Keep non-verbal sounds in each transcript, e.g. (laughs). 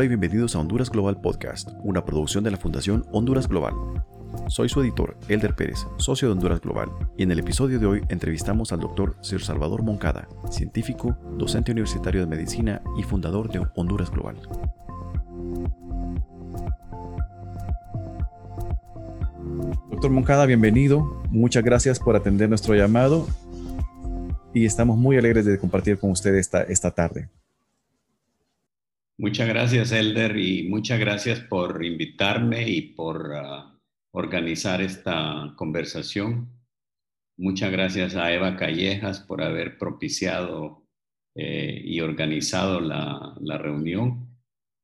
Hola y bienvenidos a Honduras Global Podcast, una producción de la Fundación Honduras Global. Soy su editor, Elder Pérez, socio de Honduras Global, y en el episodio de hoy entrevistamos al doctor Sir Salvador Moncada, científico, docente universitario de medicina y fundador de Honduras Global. Doctor Moncada, bienvenido. Muchas gracias por atender nuestro llamado y estamos muy alegres de compartir con usted esta, esta tarde. Muchas gracias, Elder, y muchas gracias por invitarme y por ah, organizar esta conversación. Muchas gracias a Eva Callejas por haber propiciado eh, y organizado la, reunión.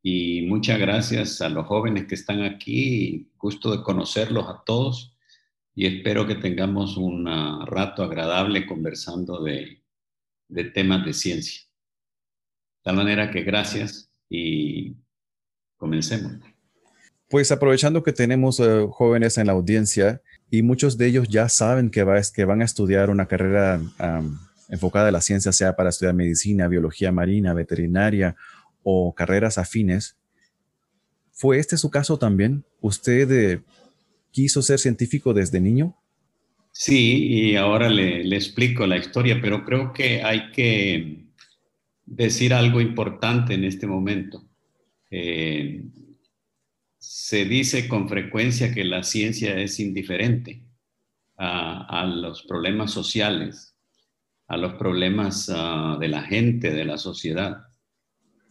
Y muchas gracias a los jóvenes que están aquí. Gusto de conocerlos a todos. Y espero que tengamos un rato agradable conversando de, temas de ciencia. De manera que gracias y comencemos. Pues aprovechando que tenemos eh, jóvenes en la audiencia y muchos de ellos ya saben que, va, que van a estudiar una carrera enfocada a la ciencia, sea para estudiar medicina, biología marina, veterinaria o carreras afines. ¿Fue este su caso también? ¿Usted eh, quiso ser científico desde niño? Sí, y ahora le, le explico la historia, pero creo que hay que decir algo importante en este momento. Eh, se dice con frecuencia que la ciencia es indiferente a, los problemas sociales, a los problemas ah, de la gente, de la sociedad.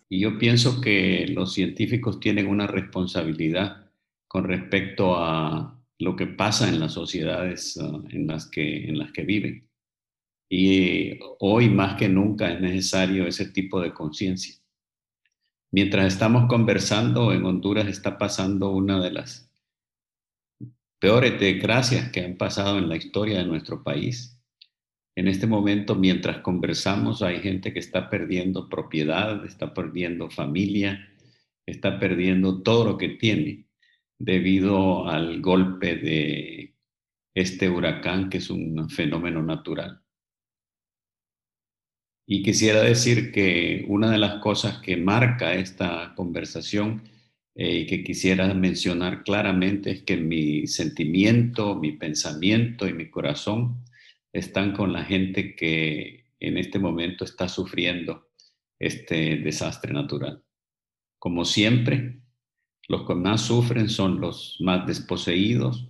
Y yo pienso que los científicos tienen una responsabilidad con respecto a lo que pasa en las sociedades ah, en, las que, en las que viven. Y hoy más que nunca es necesario ese tipo de conciencia. Mientras estamos conversando, en Honduras está pasando una de las peores desgracias que han pasado en la historia de nuestro país. En este momento, mientras conversamos, hay gente que está perdiendo propiedad, está perdiendo familia, está perdiendo todo lo que tiene debido al golpe de este huracán que es un fenómeno natural. Y quisiera decir que una de las cosas que marca esta conversación eh, y que quisiera mencionar claramente es que mi sentimiento, mi pensamiento y mi corazón están con la gente que en este momento está sufriendo este desastre natural. Como siempre, los que más sufren son los más desposeídos,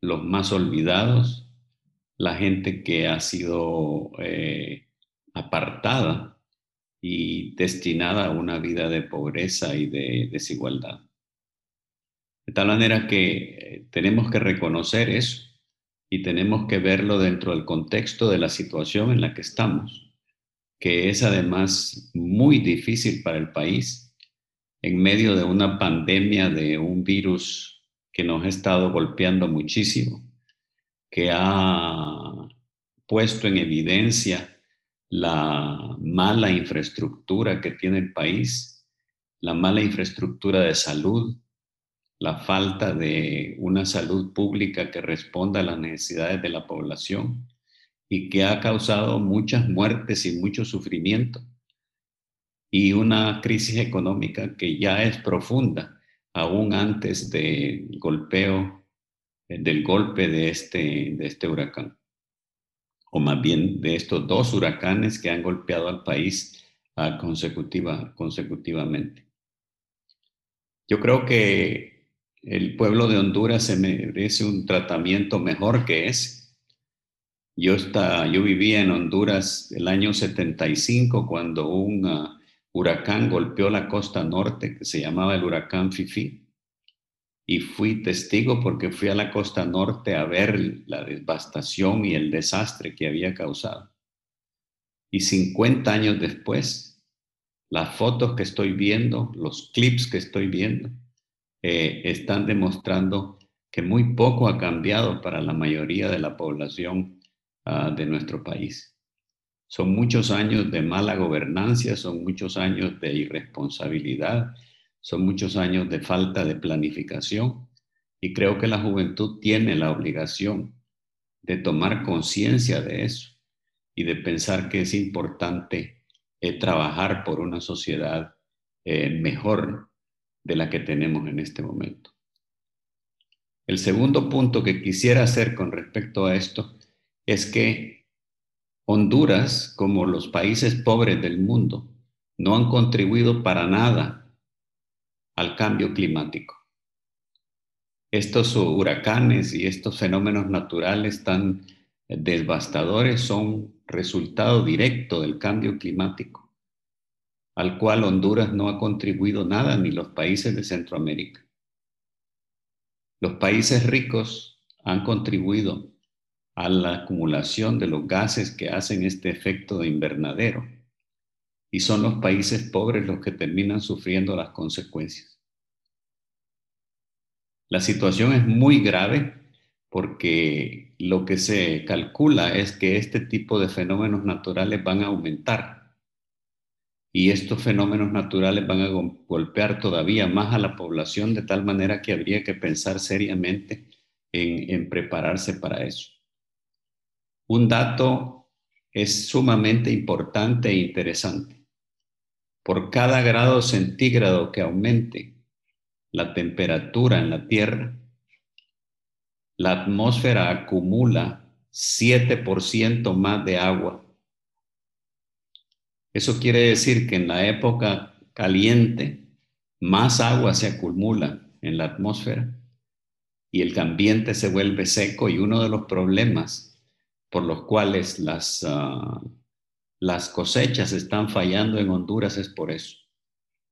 los más olvidados, la gente que ha sido... Eh, apartada y destinada a una vida de pobreza y de desigualdad. De tal manera que eh, tenemos que reconocer eso y tenemos que verlo dentro del contexto de la situación en la que estamos, que es además muy difícil para el país en medio de una pandemia de un virus que nos ha estado golpeando muchísimo, que ha puesto en evidencia la mala infraestructura que tiene el país, la mala infraestructura de salud, la falta de una salud pública que responda a las necesidades de la población y que ha causado muchas muertes y mucho sufrimiento y una crisis económica que ya es profunda aún antes del golpeo del golpe de este, de este huracán o más bien de estos dos huracanes que han golpeado al país uh, consecutiva, consecutivamente. Yo creo que el pueblo de Honduras se merece un tratamiento mejor que ese. Yo, está, yo vivía en Honduras el año 75 cuando un uh, huracán golpeó la costa norte que se llamaba el huracán Fifi y fui testigo porque fui a la costa norte a ver la devastación y el desastre que había causado. Y 50 años después, las fotos que estoy viendo, los clips que estoy viendo, eh, están demostrando que muy poco ha cambiado para la mayoría de la población uh, de nuestro país. Son muchos años de mala gobernancia, son muchos años de irresponsabilidad, son muchos años de falta de planificación y creo que la juventud tiene la obligación de tomar conciencia de eso y de pensar que es importante eh, trabajar por una sociedad eh, mejor de la que tenemos en este momento. El segundo punto que quisiera hacer con respecto a esto es que Honduras, como los países pobres del mundo, no han contribuido para nada al cambio climático. Estos huracanes y estos fenómenos naturales tan devastadores son resultado directo del cambio climático, al cual Honduras no ha contribuido nada ni los países de Centroamérica. Los países ricos han contribuido a la acumulación de los gases que hacen este efecto de invernadero y son los países pobres los que terminan sufriendo las consecuencias. La situación es muy grave porque lo que se calcula es que este tipo de fenómenos naturales van a aumentar y estos fenómenos naturales van a golpear todavía más a la población de tal manera que habría que pensar seriamente en, prepararse para eso. Un dato es sumamente importante e interesante. Por cada grado centígrado que aumente la temperatura en la Tierra, la atmósfera acumula 7% más de agua. Eso quiere decir que en la época caliente más agua se acumula en la atmósfera y el ambiente se vuelve seco y uno de los problemas por los cuales las, ah, las cosechas están fallando en Honduras es por eso.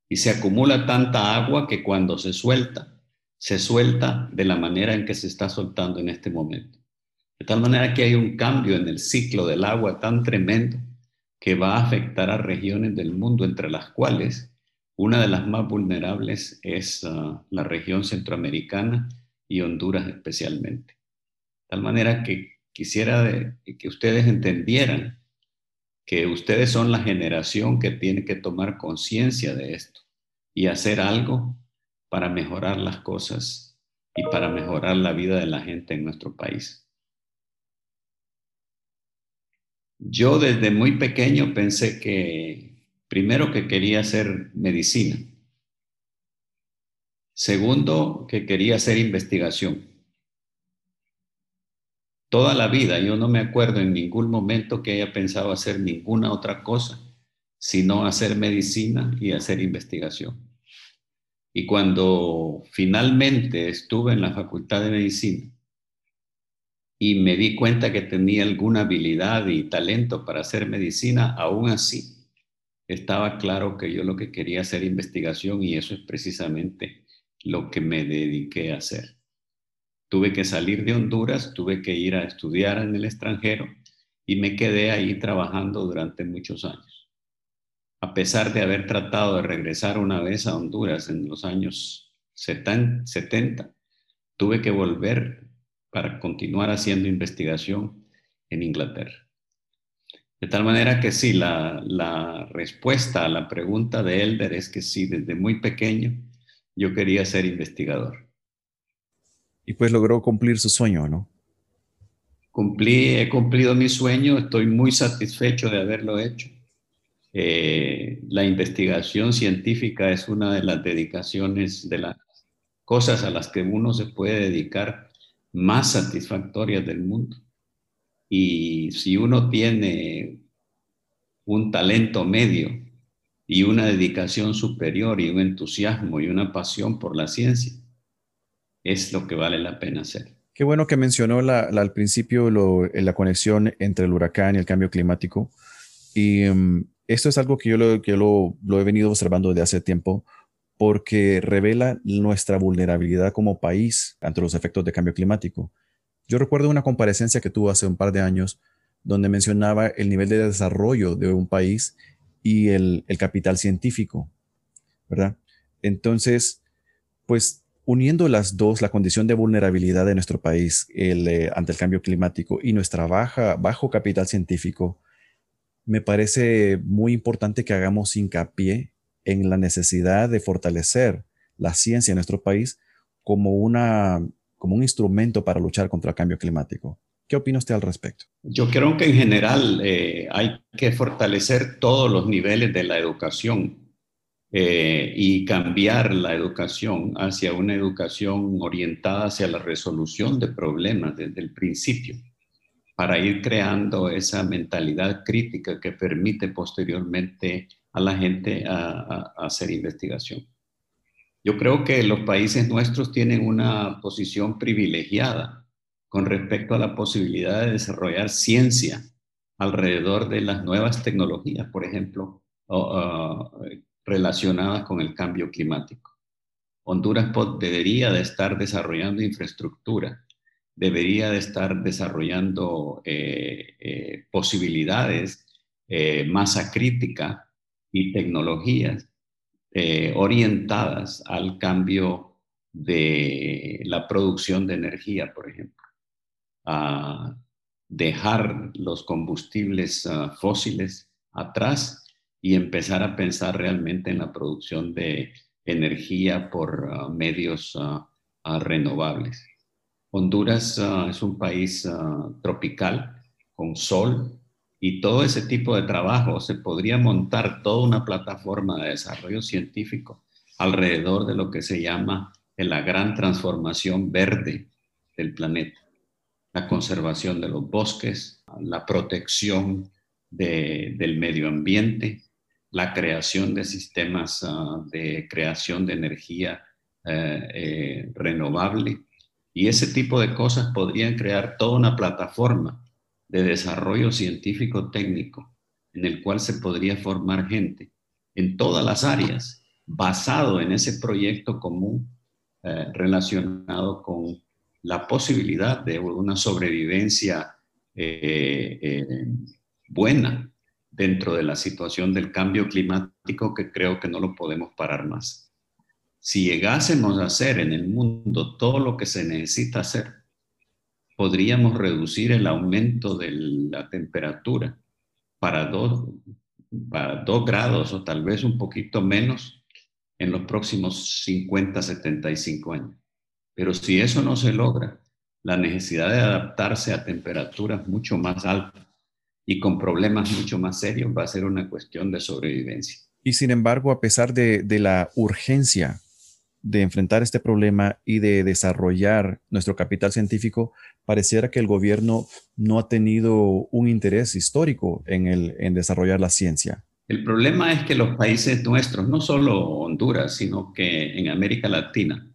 Y se acumula tanta agua que cuando se suelta, se suelta de la manera en que se está soltando en este momento. De tal manera que hay un cambio en el ciclo del agua tan tremendo que va a afectar a regiones del mundo, entre las cuales una de las más vulnerables es ah, la región centroamericana y Honduras especialmente. De tal manera que quisiera que ustedes entendieran que ustedes son la generación que tiene que tomar conciencia de esto y hacer algo para mejorar las cosas y para mejorar la vida de la gente en nuestro país. Yo desde muy pequeño pensé que primero que quería hacer medicina, segundo que quería hacer investigación. Toda la vida yo no me acuerdo en ningún momento que haya pensado hacer ninguna otra cosa, sino hacer medicina y hacer investigación. Y cuando finalmente estuve en la Facultad de Medicina y me di cuenta que tenía alguna habilidad y talento para hacer medicina, aún así estaba claro que yo lo que quería hacer investigación y eso es precisamente lo que me dediqué a hacer. Tuve que salir de Honduras, tuve que ir a estudiar en el extranjero y me quedé ahí trabajando durante muchos años a pesar de haber tratado de regresar una vez a Honduras en los años 70, tuve que volver para continuar haciendo investigación en Inglaterra. De tal manera que sí, la, la, respuesta a la pregunta de Elder es que sí, desde muy pequeño yo quería ser investigador. Y pues logró cumplir su sueño, ¿no? Cumplí, he cumplido mi sueño, estoy muy satisfecho de haberlo hecho. Eh, la investigación científica es una de las dedicaciones, de las cosas a las que uno se puede dedicar más satisfactorias del mundo. Y si uno tiene un talento medio y una dedicación superior y un entusiasmo y una pasión por la ciencia, es lo que vale la pena hacer. Qué bueno que mencionó al principio la conexión entre el huracán y el cambio climático. Y mm, esto es algo que yo, lo, he venido observando desde hace tiempo porque revela nuestra vulnerabilidad como país ante los efectos de cambio climático. Yo recuerdo una comparecencia que tuvo hace un par de años donde mencionaba el nivel de desarrollo de un país y el, capital científico, ¿verdad? Entonces, pues uniendo las dos, la condición de vulnerabilidad de nuestro país eh, ante el cambio climático y nuestra baja, bajo capital científico, me parece muy importante que hagamos hincapié en la necesidad de fortalecer la ciencia en nuestro país como, una, como un instrumento para luchar contra el cambio climático. ¿Qué opina usted al respecto? Yo creo que en general eh, hay que fortalecer todos los niveles de la educación eh, y cambiar la educación hacia una educación orientada hacia la resolución de problemas desde el principio, para ir creando esa mentalidad crítica que permite posteriormente a la gente a, hacer investigación. Yo creo que los países nuestros tienen una posición privilegiada con respecto a la posibilidad de desarrollar ciencia alrededor de las nuevas tecnologías, por ejemplo, relacionadas con el cambio climático. Honduras debería de estar desarrollando infraestructura, debería de estar desarrollando eh, eh, posibilidades, eh, masa crítica y tecnologías orientadas al cambio de la producción de energía, por ejemplo. A dejar los combustibles ah, fósiles atrás y empezar a pensar realmente en la producción de energía por ah, medios ah, ah, renovables. Honduras es un país tropical con sol y todo ese tipo de trabajo se podría montar toda una plataforma de desarrollo científico alrededor de lo que se llama la gran transformación verde del planeta, la conservación de los bosques, la protección del medio ambiente, la creación de sistemas ah, de creación de energía eh, eh, renovable. Y ese tipo de cosas podrían crear toda una plataforma de desarrollo científico técnico en el cual se podría formar gente en todas las áreas basado en ese proyecto común eh, relacionado con la posibilidad de una sobrevivencia buena dentro de la situación del cambio climático que creo que no lo podemos parar más. Si llegásemos a hacer en el mundo todo lo que se necesita hacer, podríamos reducir el aumento de la temperatura para dos, para dos grados o tal vez un poquito menos en los próximos 50, 75 años. Pero si eso no se logra, la necesidad de adaptarse a temperaturas mucho más altas y con problemas mucho más serios va a ser una cuestión de sobrevivencia. Y sin embargo, a pesar de, la urgencia de enfrentar este problema y de desarrollar nuestro capital científico, pareciera que el gobierno no ha tenido un interés histórico en, el, en desarrollar la ciencia. El problema es que los países nuestros, no solo Honduras, sino que en América Latina,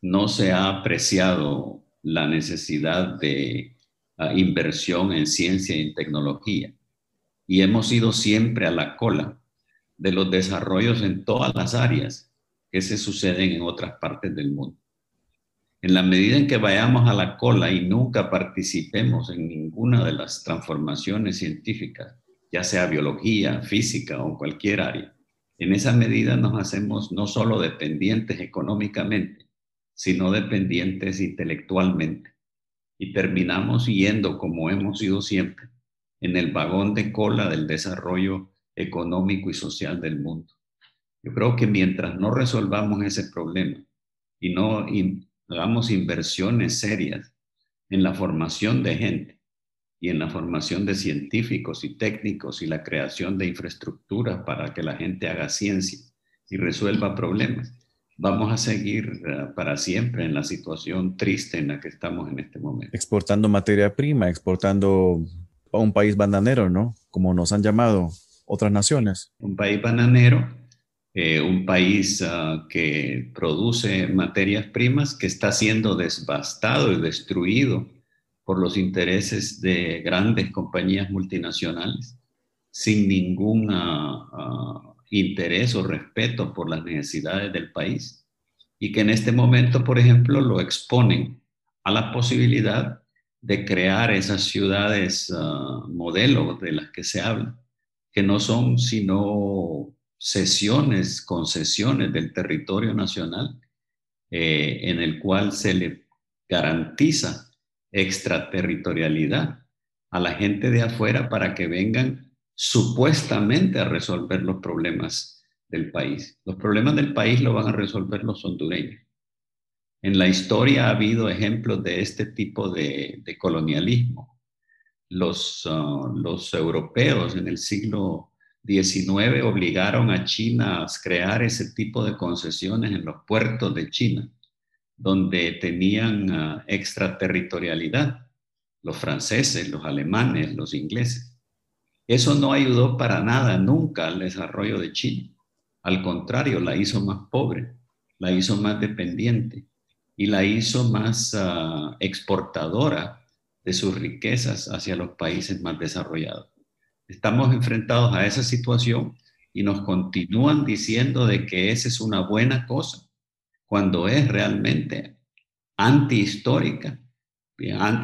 no se ha apreciado la necesidad de inversión en ciencia y en tecnología. Y hemos ido siempre a la cola de los desarrollos en todas las áreas que se suceden en otras partes del mundo. En la medida en que vayamos a la cola y nunca participemos en ninguna de las transformaciones científicas, ya sea biología, física o cualquier área, en esa medida nos hacemos no solo dependientes económicamente, sino dependientes intelectualmente y terminamos yendo, como hemos ido siempre, en el vagón de cola del desarrollo económico y social del mundo. Yo creo que mientras no resolvamos ese problema y no hagamos inversiones serias en la formación de gente y en la formación de científicos y técnicos y la creación de infraestructuras para que la gente haga ciencia y resuelva problemas, vamos a seguir eh, para siempre en la situación triste en la que estamos en este momento. Exportando materia prima, exportando a un país bananero, ¿no? Como nos han llamado otras naciones. Un país bananero, eh, un país ah, que produce materias primas que está siendo devastado y destruido por los intereses de grandes compañías multinacionales, sin ninguna interés o respeto por las necesidades del país y que en este momento, por ejemplo, lo exponen a la posibilidad de crear esas ciudades uh, modelo de las que se habla, que no son sino sesiones, concesiones del territorio nacional, eh, en el cual se le garantiza extraterritorialidad a la gente de afuera para que vengan supuestamente a resolver los problemas del país. Los problemas del país lo van a resolver los hondureños. En la historia ha habido ejemplos de este tipo de, colonialismo. Los, uh, los europeos en el siglo XIX obligaron a China a crear ese tipo de concesiones en los puertos de China, donde tenían uh, extraterritorialidad, los franceses, los alemanes, los ingleses. Eso no ayudó para nada nunca al desarrollo de China. Al contrario, la hizo más pobre, la hizo más dependiente y la hizo más uh, exportadora de sus riquezas hacia los países más desarrollados. Estamos enfrentados a esa situación y nos continúan diciendo de que esa es una buena cosa, cuando es realmente antihistórica,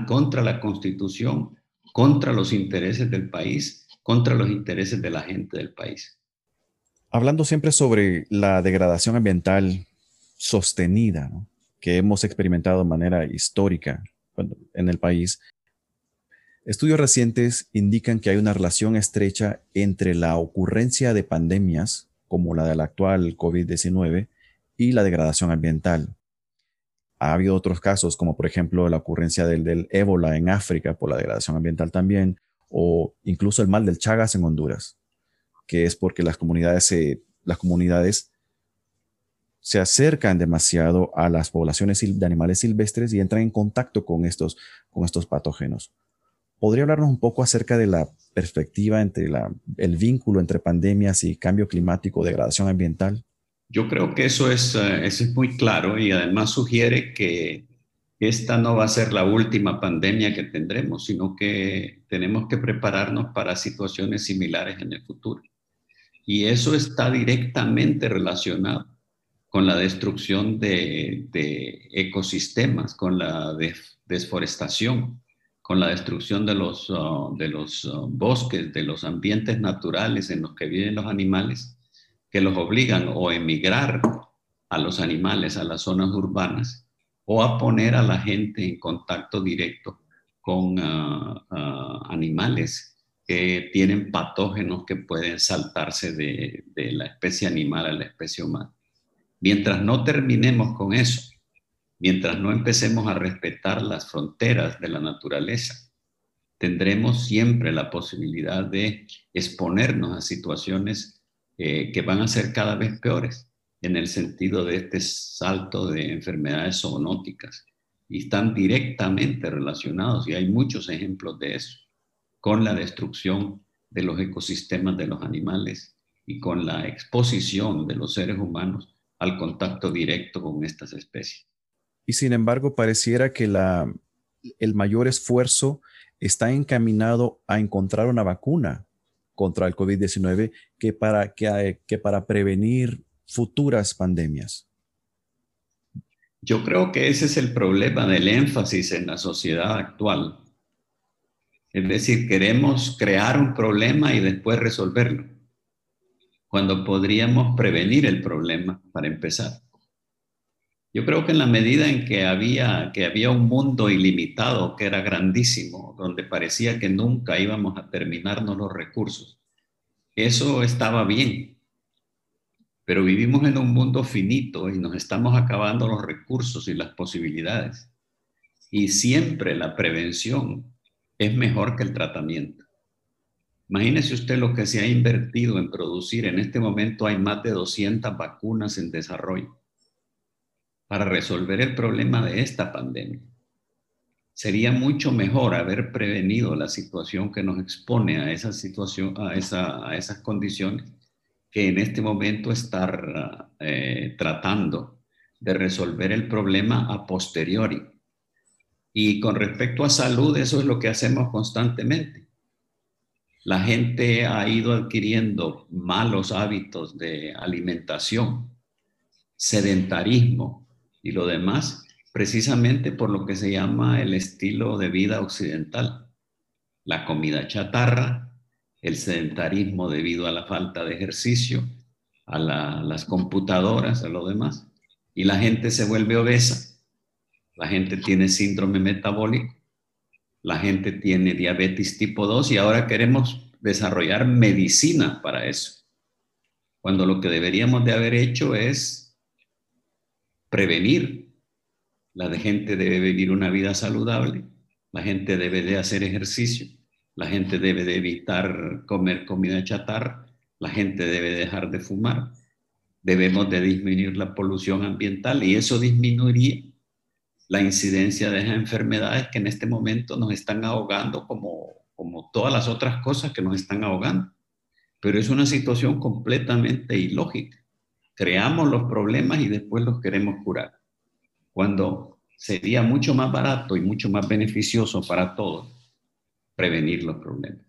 contra la constitución, contra los intereses del país, contra los intereses de la gente del país. Hablando siempre sobre la degradación ambiental sostenida que hemos experimentado de manera histórica en el país, estudios recientes indican que hay una relación estrecha entre la ocurrencia de pandemias, como la del actual COVID-19, y la degradación ambiental. Ha habido otros casos, como por ejemplo la ocurrencia del, del ébola en África por la degradación ambiental también, o incluso el mal del Chagas en Honduras, que es porque las comunidades se, las comunidades se acercan demasiado a las poblaciones de animales silvestres y entran en contacto con estos, con estos patógenos. ¿Podría hablarnos un poco acerca de la perspectiva entre el vínculo entre pandemias y cambio climático, degradación ambiental? Yo creo que eso es, uh, eso es muy claro y además sugiere que esta no va a ser la última pandemia que tendremos, sino que tenemos que prepararnos para situaciones similares en el futuro. Y eso está directamente relacionado con la destrucción de, ecosistemas, con la de, desforestación, con la destrucción de los, uh, uh, bosques, de los ambientes naturales en los que viven los animales, que los obligan o emigrar a los animales a las zonas urbanas o a poner a la gente en contacto directo con uh, uh, animales que tienen patógenos que pueden saltarse de, de, la especie animal a la especie humana. Mientras no terminemos con eso, mientras no empecemos a respetar las fronteras de la naturaleza, tendremos siempre la posibilidad de exponernos a situaciones eh, que van a ser cada vez peores en el sentido de este salto de enfermedades zoonóticas y están directamente relacionados y hay muchos ejemplos de eso con la destrucción de los ecosistemas de los animales y con la exposición de los seres humanos al contacto directo con estas especies. Y sin embargo, pareciera que la, el mayor esfuerzo está encaminado a encontrar una vacuna contra el COVID-19 que para, que, que para prevenir futuras pandemias? Yo creo que ese es el problema del énfasis en la sociedad actual. Es decir, queremos crear un problema y después resolverlo, cuando podríamos prevenir el problema para empezar. Yo creo que en la medida en que había, que había un mundo ilimitado, que era grandísimo, donde parecía que nunca íbamos a terminarnos los recursos, eso estaba bien. Pero vivimos en un mundo finito y nos estamos acabando los recursos y las posibilidades. Y siempre la prevención es mejor que el tratamiento. Imagínese usted lo que se ha invertido en producir. En este momento hay más de 200 vacunas en desarrollo para resolver el problema de esta pandemia. Sería mucho mejor haber prevenido la situación que nos expone a esa situación, a, esa, a esas condiciones que en este momento estar eh, tratando de resolver el problema a posteriori. Y con respecto a salud, eso es lo que hacemos constantemente. La gente ha ido adquiriendo malos hábitos de alimentación, sedentarismo y lo demás, precisamente por lo que se llama el estilo de vida occidental. La comida chatarra, el sedentarismo debido a la falta de ejercicio, a las computadoras, a lo demás. Y la gente se vuelve obesa, la gente tiene síndrome metabólico, la gente tiene diabetes tipo 2 y ahora queremos desarrollar medicina para eso. Cuando lo que deberíamos de haber hecho es prevenir. La gente debe vivir una vida saludable, la gente debe de hacer ejercicio, la gente debe de evitar comer comida chatarra, la gente debe dejar de fumar, debemos de disminuir la polución ambiental y eso disminuiría la incidencia de esas enfermedades que en este momento nos están ahogando como, como todas las otras cosas que nos están ahogando. Pero es una situación completamente ilógica. Creamos los problemas y después los queremos curar. Cuando sería mucho más barato y mucho más beneficioso para todos prevenir los problemas.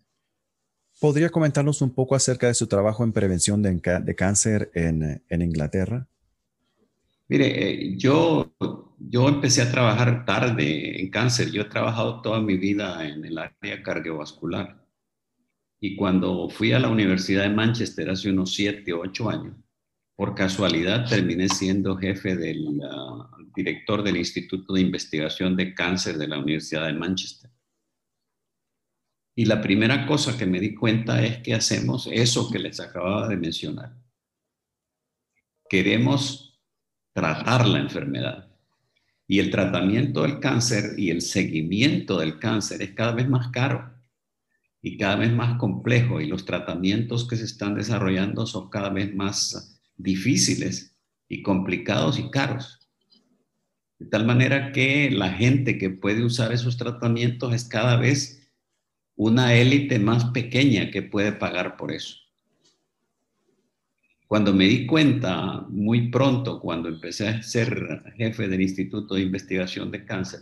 ¿Podría comentarnos un poco acerca de su trabajo en prevención de, cáncer en, Inglaterra? Mire, eh, yo, yo empecé a trabajar tarde en cáncer. Yo he trabajado toda mi vida en el área cardiovascular. Y cuando fui a la Universidad de Manchester hace unos siete o ocho años, por casualidad terminé siendo jefe del director del Instituto de Investigación de Cáncer de la Universidad de Manchester. Y la primera cosa que me di cuenta es que hacemos eso que les acababa de mencionar. Queremos tratar la enfermedad. Y el tratamiento del cáncer y el seguimiento del cáncer es cada vez más caro y cada vez más complejo y los tratamientos que se están desarrollando son cada vez más difíciles y complicados y caros. De tal manera que la gente que puede usar esos tratamientos es cada vez una élite más pequeña que puede pagar por eso. Cuando me di cuenta muy pronto, cuando empecé a ser jefe del Instituto de Investigación de Cáncer,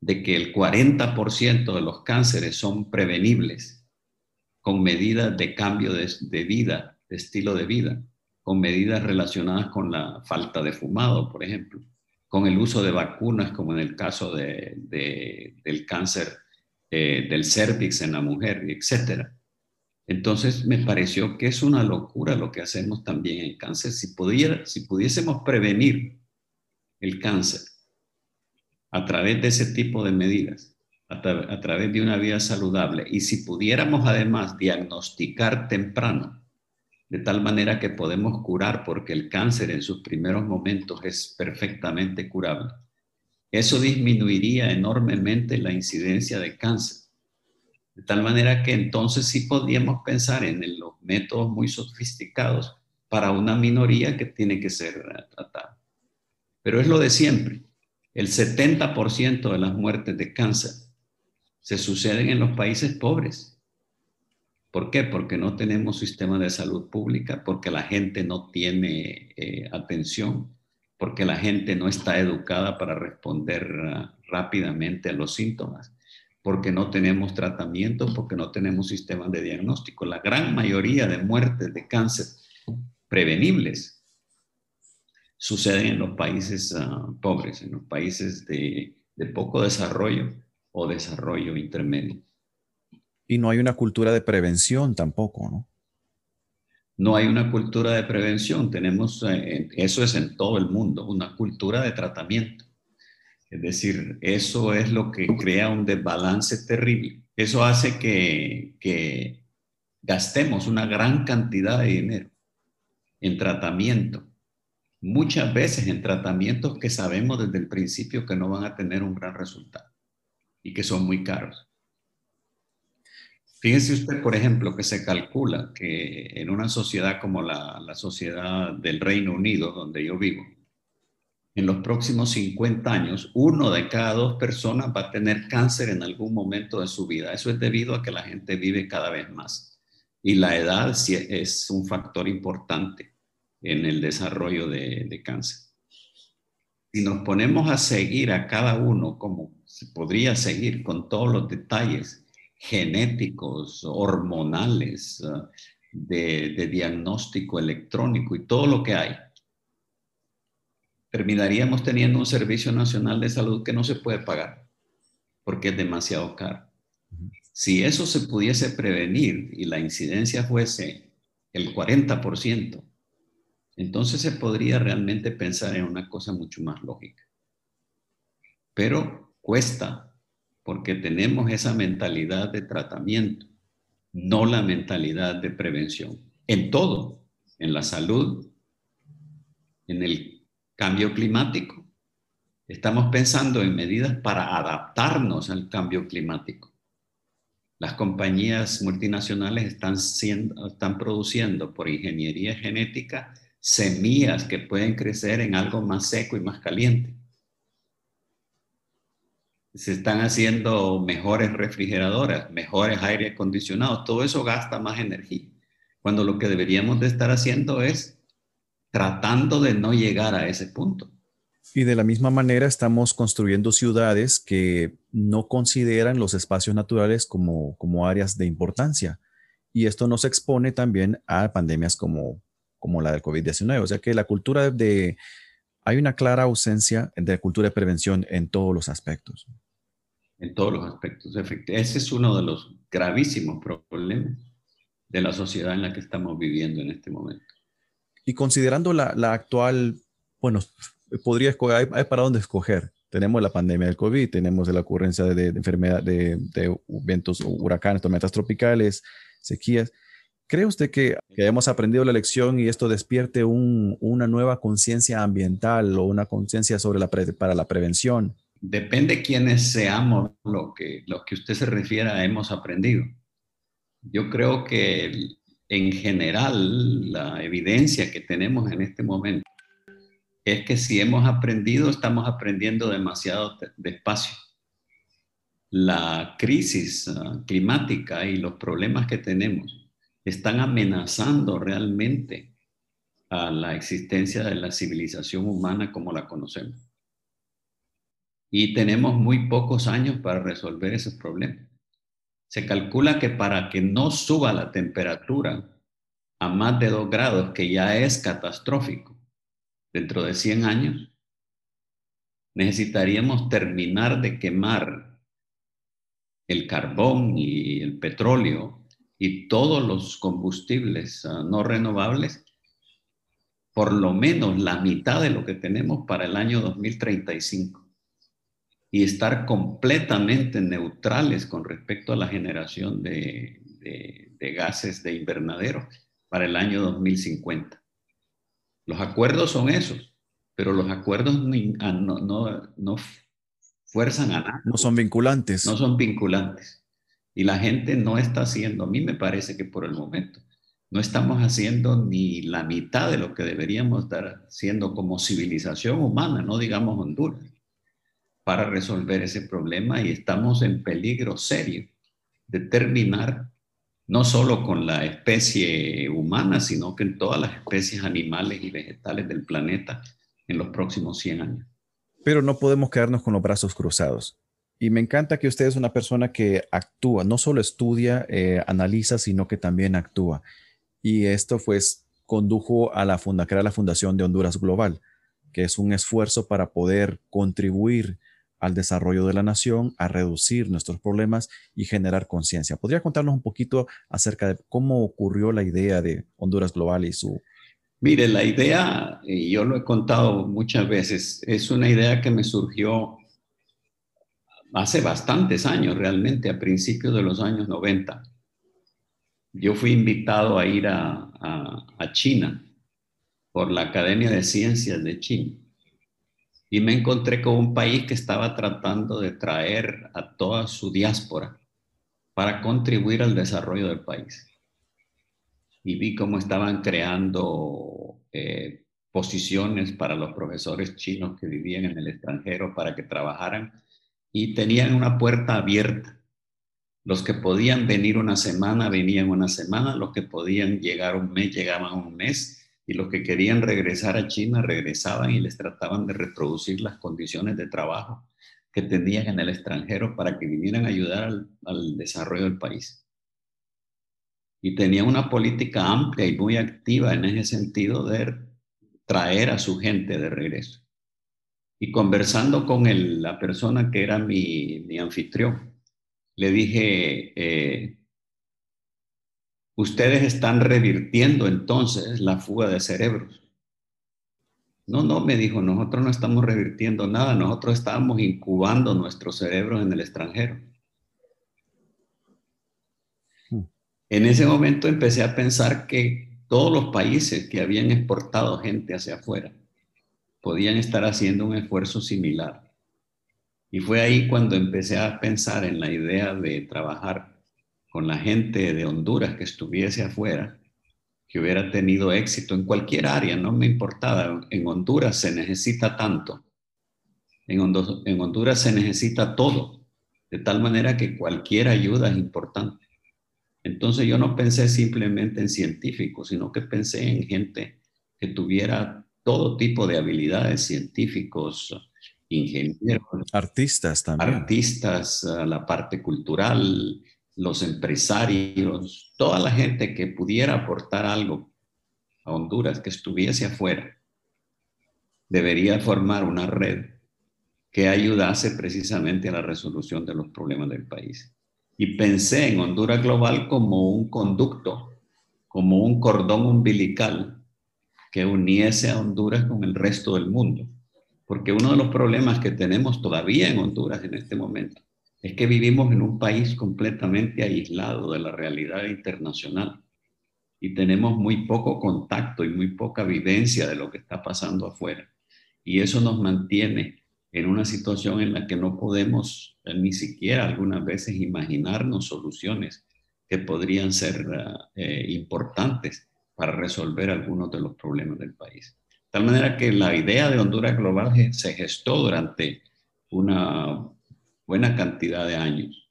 de que el 40% de los cánceres son prevenibles con medidas de cambio de, vida, de estilo de vida, con medidas relacionadas con la falta de fumado, por ejemplo, con el uso de vacunas, como en el caso del cáncer eh, del cervix en la mujer, etc. Entonces me pareció que es una locura lo que hacemos también en cáncer. Si, pudiera, si pudiésemos prevenir el cáncer a través de ese tipo de medidas, a, a través de una vida saludable, y si pudiéramos además diagnosticar temprano, de tal manera que podemos curar, porque el cáncer en sus primeros momentos es perfectamente curable eso disminuiría enormemente la incidencia de cáncer. De tal manera que entonces sí podríamos pensar en los métodos muy sofisticados para una minoría que tiene que ser tratada. Pero es lo de siempre. El 70% de las muertes de cáncer se suceden en los países pobres. ¿Por qué? Porque no tenemos sistema de salud pública, porque la gente no tiene eh, atención, porque la gente no está educada para responder ah, rápidamente a los síntomas, porque no tenemos tratamiento, porque no tenemos sistemas de diagnóstico. La gran mayoría de muertes de cáncer prevenibles suceden en los países ah, pobres, en los países de poco desarrollo o desarrollo intermedio. Y no hay una cultura de prevención tampoco, ¿no? No hay una cultura de prevención, tenemos, eh, eso es en todo el mundo, una cultura de tratamiento. Es decir, eso es lo que crea un desbalance terrible. Eso hace que, que gastemos una gran cantidad de dinero en tratamiento, muchas veces en tratamientos que sabemos desde el principio que no van a tener un gran resultado y que son muy caros. Fíjese usted, por ejemplo, que se calcula que en una sociedad como la, sociedad del Reino Unido, donde yo vivo, en los próximos 50 años, uno de cada dos personas va a tener cáncer en algún momento de su vida. Eso es debido a que la gente vive cada vez más. Y la edad es un factor importante en el desarrollo de, de cáncer. Si nos ponemos a seguir a cada uno como se podría seguir con todos los detalles genéticos, hormonales, de, diagnóstico electrónico y todo lo que hay, terminaríamos teniendo un Servicio Nacional de Salud que no se puede pagar porque es demasiado caro. Si eso se pudiese prevenir y la incidencia fuese el 40%, entonces se podría realmente pensar en una cosa mucho más lógica. Pero cuesta porque tenemos esa mentalidad de tratamiento, no la mentalidad de prevención. En todo, en la salud, en el cambio climático. Estamos pensando en medidas para adaptarnos al cambio climático. Las compañías multinacionales están, produciendo por ingeniería genética semillas que pueden crecer en algo más seco y más caliente. Se están haciendo mejores refrigeradoras, mejores aire acondicionados. Todo eso gasta más energía. Cuando lo que deberíamos de estar haciendo es tratando de no llegar a ese punto. Y de la misma manera estamos construyendo ciudades que no consideran los espacios naturales como, como áreas de importancia. Y esto nos expone también a pandemias como, como la del COVID-19. O sea que la cultura de... Hay una clara ausencia de cultura de prevención en todos los aspectos. En todos los aspectos, Ese es uno de los gravísimos problemas de la sociedad en la que estamos viviendo en este momento. Y considerando la, la actual, bueno, podría escoger, hay, para dónde escoger. Tenemos la pandemia del COVID, tenemos la ocurrencia de, de enfermedad, de, de, huracanes, tormentas tropicales, sequías. ¿Cree usted que, que hemos aprendido la lección y esto despierte un, una nueva conciencia ambiental o una conciencia sobre la para la prevención? Depende quiénes seamos lo que, lo que usted se refiera hemos aprendido. Yo creo que en general la evidencia que tenemos en este momento es que si hemos aprendido, estamos aprendiendo demasiado despacio. La crisis ah, climática y los problemas que tenemos están amenazando realmente a la existencia de la civilización humana como la conocemos. Y tenemos muy pocos años para resolver ese problema. Se calcula que para que no suba la temperatura a más de 2 grados, que ya es catastrófico, dentro de 100 años, necesitaríamos terminar de quemar el carbón y el petróleo y todos los combustibles ah, no renovables, por lo menos la mitad de lo que tenemos para el año 2035 y estar completamente neutrales con respecto a la generación de, de gases de invernadero para el año 2050. Los acuerdos son esos, pero los acuerdos ah, no, no, no fuerzan a nada. No son vinculantes. No son vinculantes. Y la gente no está haciendo, a mí me parece que por el momento, no estamos haciendo ni la mitad de lo que deberíamos estar haciendo como civilización humana, no digamos Honduras, para resolver ese problema y estamos en peligro serio de terminar no solo con la especie humana, sino que en todas las especies animales y vegetales del planeta en los próximos 100 años. Pero no podemos quedarnos con los brazos cruzados. Y me encanta que usted es una persona que actúa, no solo estudia, eh, analiza, sino que también actúa. Y esto pues condujo a la funda, crear la Fundación de Honduras Global, que es un esfuerzo para poder contribuir al desarrollo de la nación, a reducir nuestros problemas y generar conciencia. ¿Podría contarnos un poquito acerca de cómo ocurrió la idea de Honduras Global y su... Mire, la idea, y yo lo he contado muchas veces, es una idea que me surgió hace bastantes años, realmente, a principios de los años 90. Yo fui invitado a ir a, China por la Academia de Ciencias de China y me encontré con un país que estaba tratando de traer a toda su diáspora para contribuir al desarrollo del país. Y vi cómo estaban creando eh, posiciones para los profesores chinos que vivían en el extranjero para que trabajaran y tenían una puerta abierta. Los que podían venir una semana venían una semana, los que podían llegar un mes llegaban un mes y los que querían regresar a China regresaban y les trataban de reproducir las condiciones de trabajo que tenían en el extranjero para que vinieran a ayudar al, desarrollo del país. Y tenía una política amplia y muy activa en ese sentido de traer a su gente de regreso. Y conversando con la persona que era mi, mi anfitrión, le dije, eh, ustedes están revirtiendo entonces la fuga de cerebros. No, no, me dijo, nosotros no estamos revirtiendo nada, nosotros estamos incubando nuestros cerebros en el extranjero. Hmm. En ese momento empecé a pensar que todos los países que habían exportado gente hacia afuera podían estar haciendo un esfuerzo similar. Y fue ahí cuando empecé a pensar en la idea de trabajar con la gente de Honduras que estuviese afuera, que hubiera tenido éxito en cualquier área, no me importaba. En Honduras se necesita tanto. En, Honduras se necesita todo, de tal manera que cualquier ayuda es importante. Entonces yo no pensé simplemente en científicos, sino que pensé en gente que tuviera todo tipo de habilidades, científicos, ingenieros. Artistas también. Artistas, la parte cultural, los empresarios, toda la gente que pudiera aportar algo a Honduras, que estuviese afuera, debería formar una red que ayudase precisamente a la resolución de los problemas del país. Y pensé en Honduras Global como un conducto, como un cordón umbilical que uniese a Honduras con el resto del mundo. Porque uno de los problemas que tenemos todavía en Honduras en este momento es que vivimos en un país completamente aislado de la realidad internacional y tenemos muy poco contacto y muy poca vivencia de lo que está pasando afuera. Y eso nos mantiene en una situación en la que no podemos eh, ni siquiera algunas veces imaginarnos soluciones que podrían ser eh, importantes para resolver algunos de los problemas del país. De tal manera que la idea de Honduras Global se gestó durante una buena cantidad de años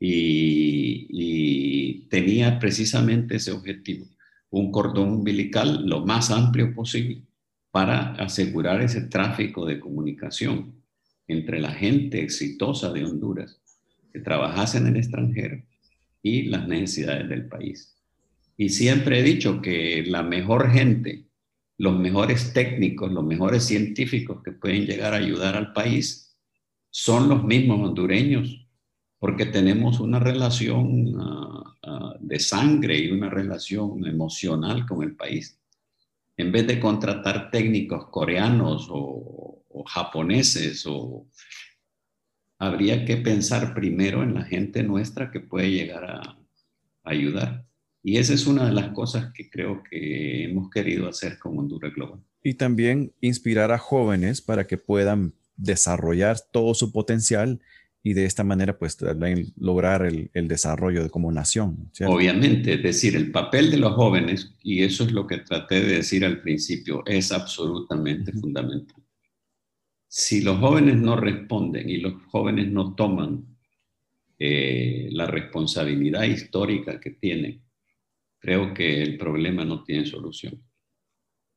y, tenía precisamente ese objetivo, un cordón umbilical lo más amplio posible para asegurar ese tráfico de comunicación entre la gente exitosa de Honduras que trabajase en el extranjero y las necesidades del país. Y siempre he dicho que la mejor gente, los mejores técnicos, los mejores científicos que pueden llegar a ayudar al país son los mismos hondureños, porque tenemos una relación ah, ah, de sangre y una relación emocional con el país. En vez de contratar técnicos coreanos o, japoneses, habría que pensar primero en la gente nuestra que puede llegar a ayudar. Y esa es una de las cosas que creo que hemos querido hacer con Honduras Global. Y también inspirar a jóvenes para que puedan desarrollar todo su potencial y de esta manera pues lograr el, desarrollo como nación. Obviamente, es decir, el papel de los jóvenes, y eso es lo que traté de decir al principio, es absolutamente fundamental. Si los jóvenes no responden y los jóvenes no toman eh, la responsabilidad histórica que tienen, creo que el problema no tiene solución.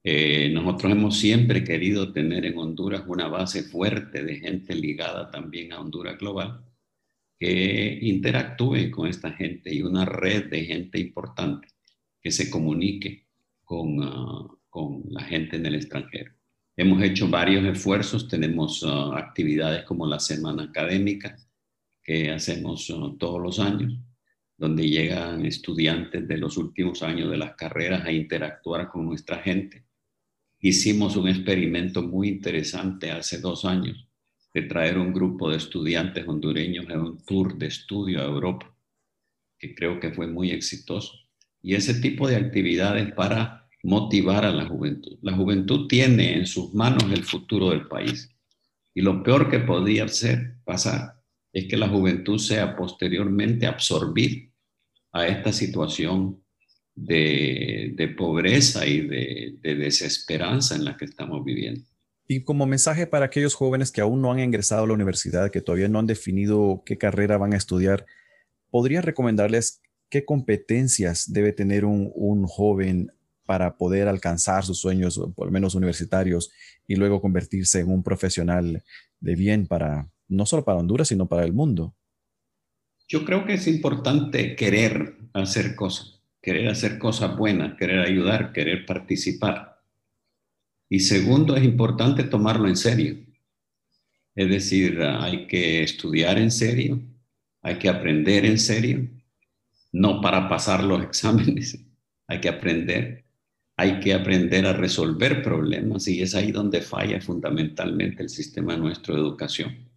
Eh, nosotros hemos siempre querido tener en Honduras una base fuerte de gente ligada también a Honduras Global que interactúe con esta gente y una red de gente importante que se comunique con, ah, con la gente en el extranjero. Hemos hecho varios esfuerzos, tenemos ah, actividades como la Semana Académica que hacemos ah, todos los años, donde llegan estudiantes de los últimos años de las carreras a interactuar con nuestra gente Hicimos un experimento muy interesante hace dos años de traer un grupo de estudiantes hondureños en un tour de estudio a Europa, que creo que fue muy exitoso. Y ese tipo de actividades para motivar a la juventud. La juventud tiene en sus manos el futuro del país. Y lo peor que podría ser, pasar, es que la juventud sea posteriormente absorbida a esta situación de, pobreza y de, desesperanza en la que estamos viviendo. Y como mensaje para aquellos jóvenes que aún no han ingresado a la universidad, que todavía no han definido qué carrera van a estudiar, ¿podría recomendarles qué competencias debe tener un, joven para poder alcanzar sus sueños, por lo menos universitarios, y luego convertirse en un profesional de bien para, no solo para Honduras, sino para el mundo? Yo creo que es importante querer hacer cosas querer hacer cosas buenas, querer ayudar, querer participar. Y segundo, es importante tomarlo en serio. Es decir, hay que estudiar en serio, hay que aprender en serio, no para pasar los (laughs) exámenes, hay que aprender, hay que aprender a resolver problemas y es ahí donde falla fundamentalmente el sistema nuestro de educación.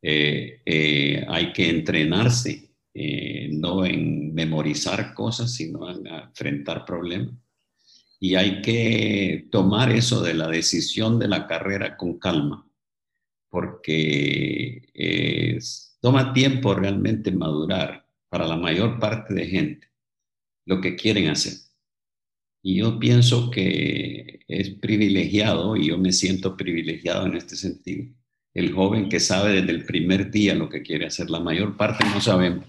Eh, eh, hay que entrenarse eh, no en memorizar cosas, sino en enfrentar problemas. Y hay que tomar eso de la decisión de la carrera con calma, porque toma tiempo realmente madurar para la mayor parte de gente lo que quieren hacer. Y yo pienso que es privilegiado, y yo me siento privilegiado en este sentido, el joven que sabe desde el primer día lo que quiere hacer. La mayor parte no sabemos.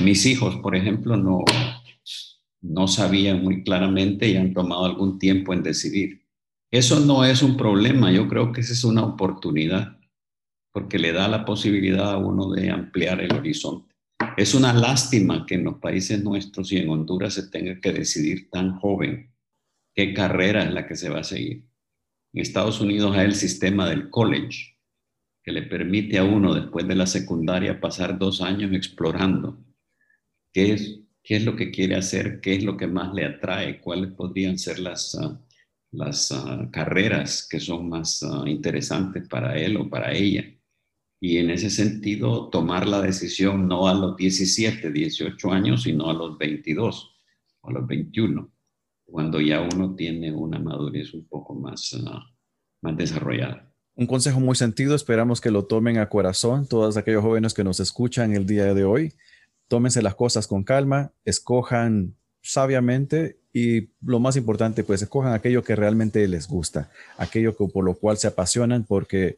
Mis hijos, por ejemplo, no, no sabían muy claramente y han tomado algún tiempo en decidir. Eso no es un problema, yo creo que esa es una oportunidad, porque le da la posibilidad a uno de ampliar el horizonte. Es una lástima que en los países nuestros y en Honduras se tenga que decidir tan joven qué carrera es la que se va a seguir. En Estados Unidos hay el sistema del college, que le permite a uno después de la secundaria pasar dos años explorando qué es, qué es lo que quiere hacer, qué es lo que más le atrae, cuáles podrían ser las, ah, las ah, carreras que son más ah, interesantes para él o para ella. Y en ese sentido, tomar la decisión no a los 17, 18 años, sino a los 22 o a los 21, cuando ya uno tiene una madurez un poco más, más desarrollada. Un consejo muy sentido, esperamos que lo tomen a corazón todos aquellos jóvenes que nos escuchan el día de hoy tómense las cosas con calma, escojan sabiamente y lo más importante, pues escojan aquello que realmente les gusta, aquello que, por lo cual se apasionan, porque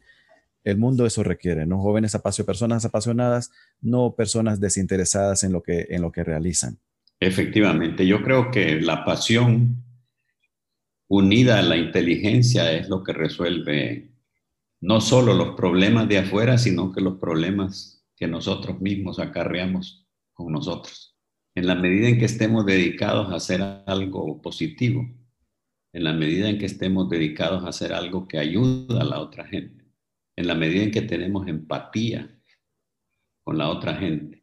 el mundo eso requiere, ¿no? Jóvenes apasionados, personas apasionadas, no personas desinteresadas en lo que, en lo que realizan. Efectivamente, yo creo que la pasión unida a la inteligencia es lo que resuelve no solo los problemas de afuera, sino que los problemas que nosotros mismos acarreamos con nosotros. En la medida en que estemos dedicados a hacer algo positivo, en la medida en que estemos dedicados a hacer algo que ayuda a la otra gente, en la medida en que tenemos empatía con la otra gente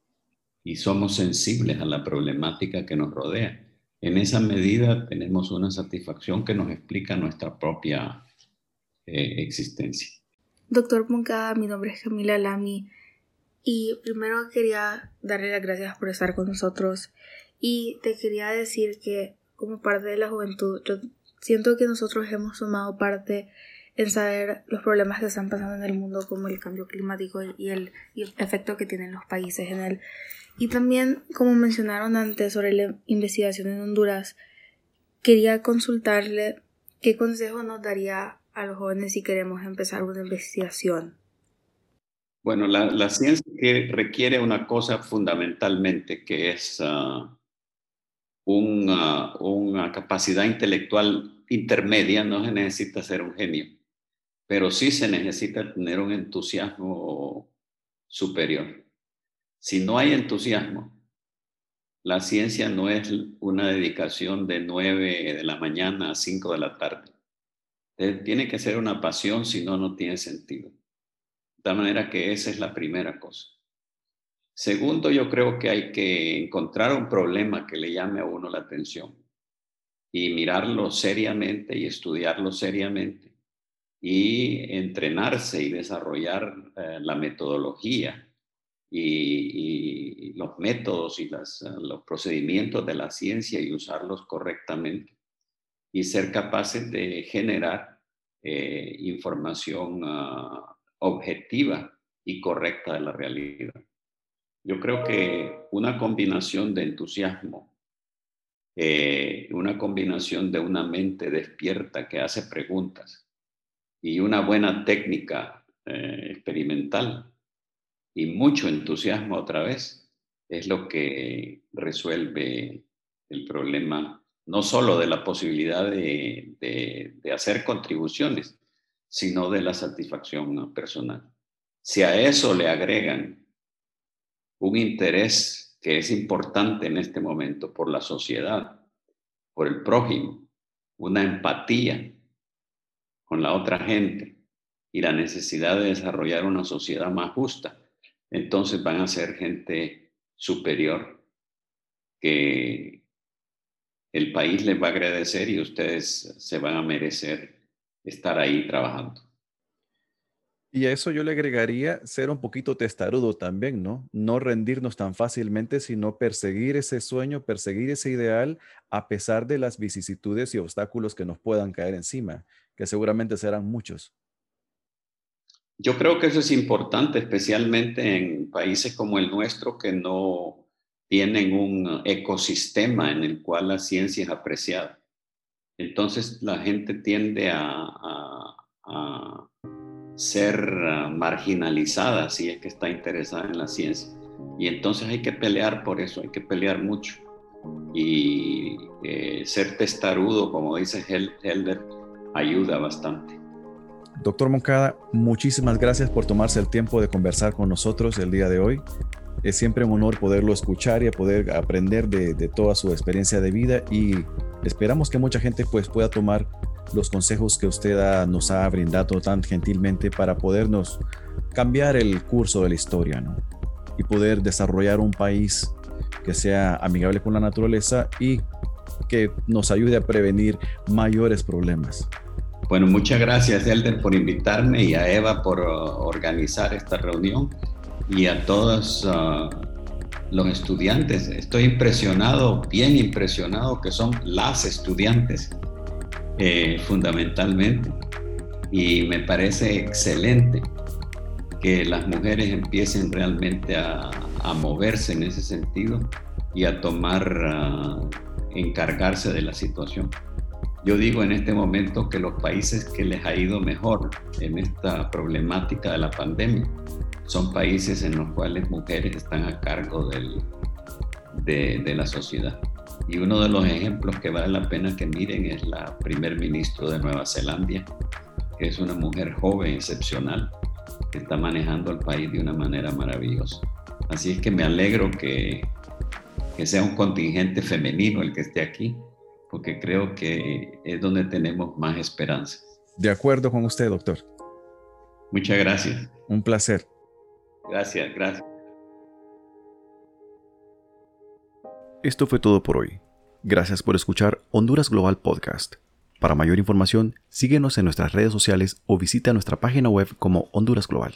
y somos sensibles a la problemática que nos rodea, en esa medida tenemos una satisfacción que nos explica nuestra propia eh, existencia. Doctor Moncada, mi nombre es Camila Lamy. Y primero quería darle las gracias por estar con nosotros y te quería decir que como parte de la juventud, yo siento que nosotros hemos tomado parte en saber los problemas que están pasando en el mundo como el cambio climático y el, efecto que tienen los países en él. Y también, como mencionaron antes sobre la investigación en Honduras, quería consultarle qué consejo nos daría a los jóvenes si queremos empezar una investigación. Bueno, la, ciencia que requiere una cosa fundamentalmente, que es ah, una, capacidad intelectual intermedia, no se necesita ser un genio, pero sí se necesita tener un entusiasmo superior. Si no hay entusiasmo, la ciencia no es una dedicación de 9 de la mañana a 5 de la tarde. Tiene que ser una pasión, si no, no tiene sentido. De manera que esa es la primera cosa. Segundo, yo creo que hay que encontrar un problema que le llame a uno la atención y mirarlo seriamente y estudiarlo seriamente y entrenarse y desarrollar eh, la metodología y, los métodos y los procedimientos de la ciencia y usarlos correctamente y ser capaces de generar eh, información uh, objetiva y correcta de la realidad. Yo creo que una combinación de entusiasmo, eh, una combinación de una mente despierta que hace preguntas y una buena técnica eh, experimental y mucho entusiasmo otra vez es lo que resuelve el problema no solo de la posibilidad de hacer contribuciones, sino de la satisfacción personal. Si a eso le agregan un interés que es importante en este momento por la sociedad, por el prójimo, una empatía con la otra gente y la necesidad de desarrollar una sociedad más justa, entonces van a ser gente superior que el país les va a agradecer y ustedes se van a merecer estar ahí trabajando. Y a eso yo le agregaría ser un poquito testarudo también, ¿no? No rendirnos tan fácilmente, sino perseguir ese sueño, perseguir ese ideal a pesar de las vicisitudes y obstáculos que nos puedan caer encima, que seguramente serán muchos. Yo creo que eso es importante, especialmente en países como el nuestro que no tienen un ecosistema en el cual la ciencia es apreciada. Entonces la gente tiende a, ser marginalizada si es que está interesada en la ciencia. Y entonces hay que pelear por eso, hay que pelear mucho. Y eh, ser testarudo, como dice Helder, ayuda bastante. Doctor Moncada, muchísimas gracias por tomarse el tiempo de conversar con nosotros el día de hoy. Es siempre un honor poderlo escuchar y poder aprender de, toda su experiencia de vida y esperamos que mucha gente pues, pueda tomar los consejos que usted nos ha brindado tan gentilmente para podernos cambiar el curso de la historia y poder desarrollar un país que sea amigable con la naturaleza y que nos ayude a prevenir mayores problemas. Bueno, muchas gracias, Elder, por invitarme y a Eva por uh, organizar esta reunión y a todos uh, los estudiantes. Estoy impresionado, bien impresionado, que son las estudiantes eh, fundamentalmente. Y me parece excelente que las mujeres empiecen realmente a, moverse en ese sentido y a tomar, uh, encargarse de la situación. Yo digo en este momento que los países que les ha ido mejor en esta problemática de la pandemia son países en los cuales mujeres están a cargo del, de, la sociedad. Y uno de los ejemplos que vale la pena que miren es la primer ministro de Nueva Zelanda, que es una mujer joven, excepcional, que está manejando el país de una manera maravillosa. Así es que me alegro que, que sea un contingente femenino el que esté aquí porque creo que es donde tenemos más esperanza. De acuerdo con usted, doctor. Muchas gracias. Un placer. Gracias, gracias. Esto fue todo por hoy. Gracias por escuchar Honduras Global Podcast. Para mayor información, síguenos en nuestras redes sociales o visita nuestra página web como Honduras Global.